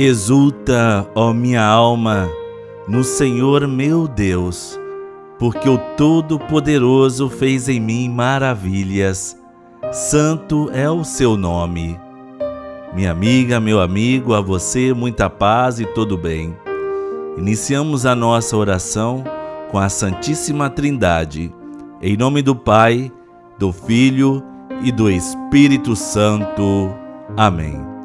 Exulta, ó minha alma, no Senhor meu Deus, porque o Todo-Poderoso fez em mim maravilhas. Santo é o seu nome. Minha amiga, meu amigo, a você muita paz e todo bem. Iniciamos a nossa oração com a Santíssima Trindade, em nome do Pai, do Filho e do Espírito Santo. Amém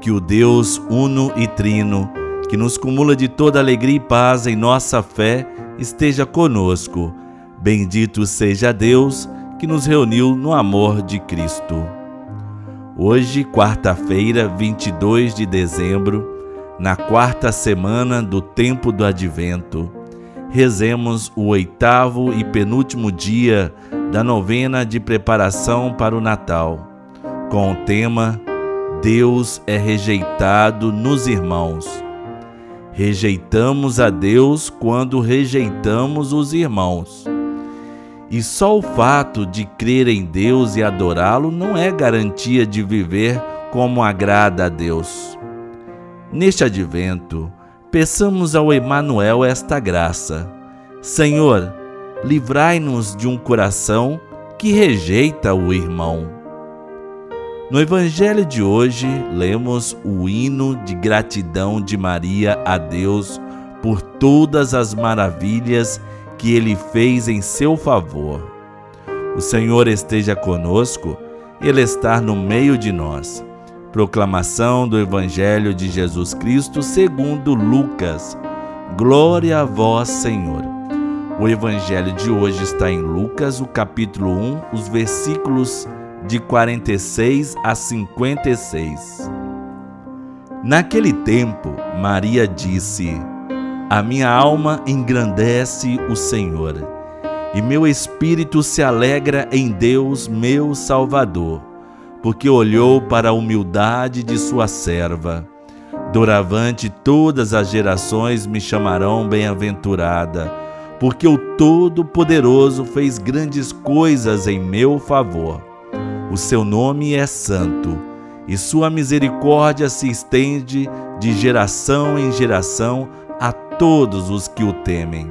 que o Deus uno e trino, que nos cumula de toda alegria e paz em nossa fé, esteja conosco. Bendito seja Deus que nos reuniu no amor de Cristo. Hoje, quarta-feira, 22 de dezembro, na quarta semana do tempo do advento, rezemos o oitavo e penúltimo dia da novena de preparação para o Natal, com o tema Deus é rejeitado nos irmãos. Rejeitamos a Deus quando rejeitamos os irmãos. E só o fato de crer em Deus e adorá-lo não é garantia de viver como agrada a Deus. Neste advento, peçamos ao Emanuel esta graça. Senhor, livrai-nos de um coração que rejeita o irmão. No Evangelho de hoje, lemos o hino de gratidão de Maria a Deus por todas as maravilhas que ele fez em seu favor. O Senhor esteja conosco, ele está no meio de nós. Proclamação do Evangelho de Jesus Cristo segundo Lucas. Glória a vós, Senhor. O Evangelho de hoje está em Lucas, o capítulo 1, os versículos de 46 a 56. Naquele tempo, Maria disse: A minha alma engrandece o Senhor, e meu espírito se alegra em Deus, meu Salvador, porque olhou para a humildade de sua serva. Doravante todas as gerações me chamarão bem-aventurada, porque o Todo-Poderoso fez grandes coisas em meu favor. O seu nome é santo, e sua misericórdia se estende de geração em geração a todos os que o temem.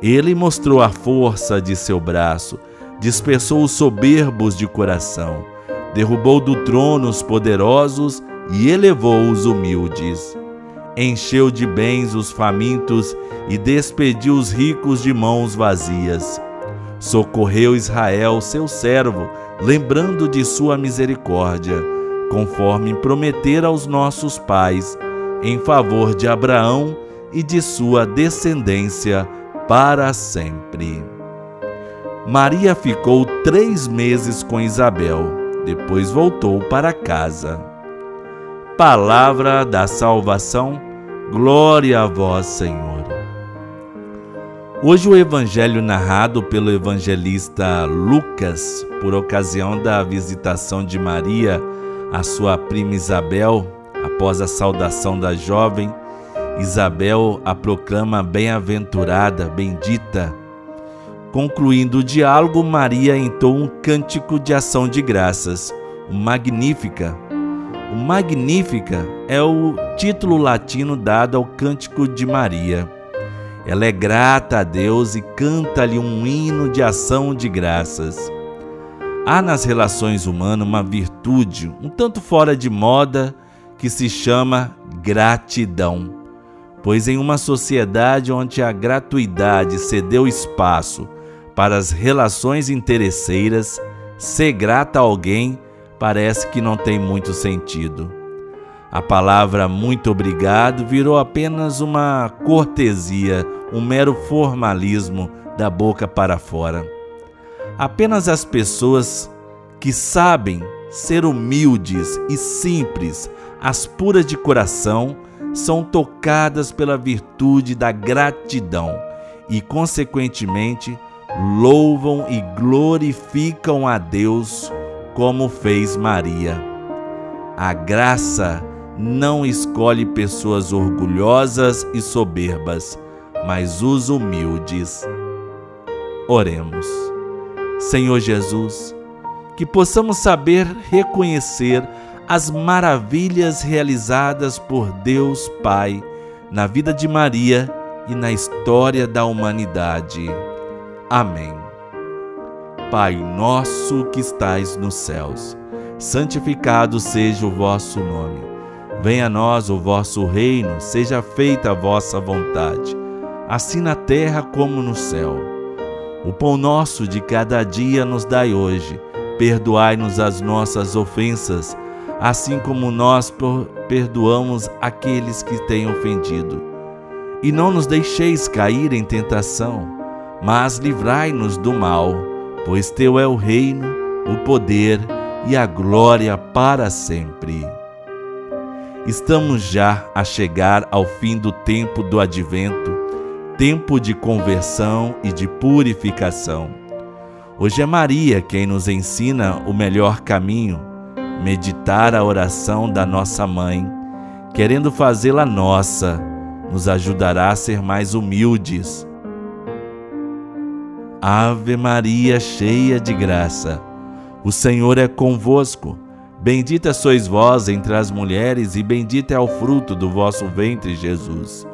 Ele mostrou a força de seu braço, dispersou os soberbos de coração, derrubou do trono os poderosos e elevou os humildes. Encheu de bens os famintos e despediu os ricos de mãos vazias. Socorreu Israel, seu servo, lembrando de sua misericórdia, conforme prometera aos nossos pais, em favor de Abraão e de sua descendência para sempre. Maria ficou três meses com Isabel, depois voltou para casa. Palavra da salvação, glória a vós, Senhor. Hoje o evangelho narrado pelo evangelista Lucas, por ocasião da visitação de Maria à sua prima Isabel, após a saudação da jovem, Isabel a proclama bem-aventurada, bendita. Concluindo o diálogo, Maria entoa um cântico de ação de graças, o Magnífica. O Magnífica é o título latino dado ao cântico de Maria. Ela é grata a Deus e canta-lhe um hino de ação de graças. Há nas relações humanas uma virtude um tanto fora de moda que se chama gratidão. Pois em uma sociedade onde a gratuidade cedeu espaço para as relações interesseiras, ser grata a alguém parece que não tem muito sentido. A palavra muito obrigado virou apenas uma cortesia, um mero formalismo da boca para fora. Apenas as pessoas que sabem ser humildes e simples, as puras de coração, são tocadas pela virtude da gratidão e, consequentemente, louvam e glorificam a Deus como fez Maria. A graça não escolhe pessoas orgulhosas e soberbas, mas os humildes. Oremos. Senhor Jesus, que possamos saber reconhecer as maravilhas realizadas por Deus Pai na vida de Maria e na história da humanidade. Amém. Pai nosso que estais nos céus, santificado seja o vosso nome. Venha a nós o vosso reino, seja feita a vossa vontade, assim na terra como no céu. O pão nosso de cada dia nos dai hoje. Perdoai-nos as nossas ofensas, assim como nós perdoamos aqueles que têm ofendido. E não nos deixeis cair em tentação, mas livrai-nos do mal, pois teu é o reino, o poder e a glória para sempre. Estamos já a chegar ao fim do tempo do advento, tempo de conversão e de purificação. Hoje é Maria quem nos ensina o melhor caminho, meditar a oração da nossa mãe, querendo fazê-la nossa, nos ajudará a ser mais humildes. Ave Maria, cheia de graça, o Senhor é convosco. Bendita sois vós entre as mulheres, e bendito é o fruto do vosso ventre, Jesus.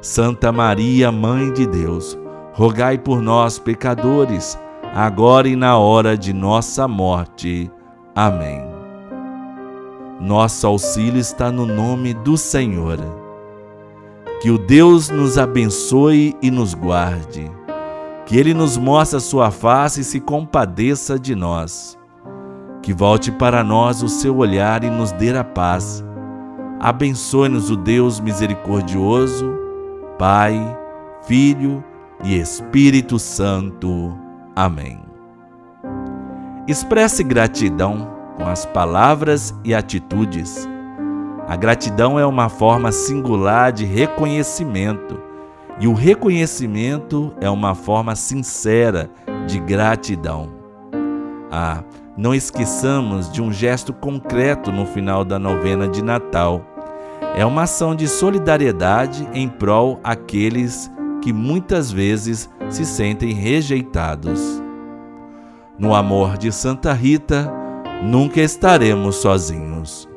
Santa Maria, Mãe de Deus, rogai por nós, pecadores, agora e na hora de nossa morte. Amém. Nosso auxílio está no nome do Senhor. Que o Deus nos abençoe e nos guarde. Que Ele nos mostre a sua face e se compadeça de nós que volte para nós o seu olhar e nos dê a paz. Abençoe-nos o Deus misericordioso, Pai, Filho e Espírito Santo. Amém. Expresse gratidão com as palavras e atitudes. A gratidão é uma forma singular de reconhecimento, e o reconhecimento é uma forma sincera de gratidão. Ah, não esqueçamos de um gesto concreto no final da novena de Natal. É uma ação de solidariedade em prol aqueles que muitas vezes se sentem rejeitados. No amor de Santa Rita, nunca estaremos sozinhos.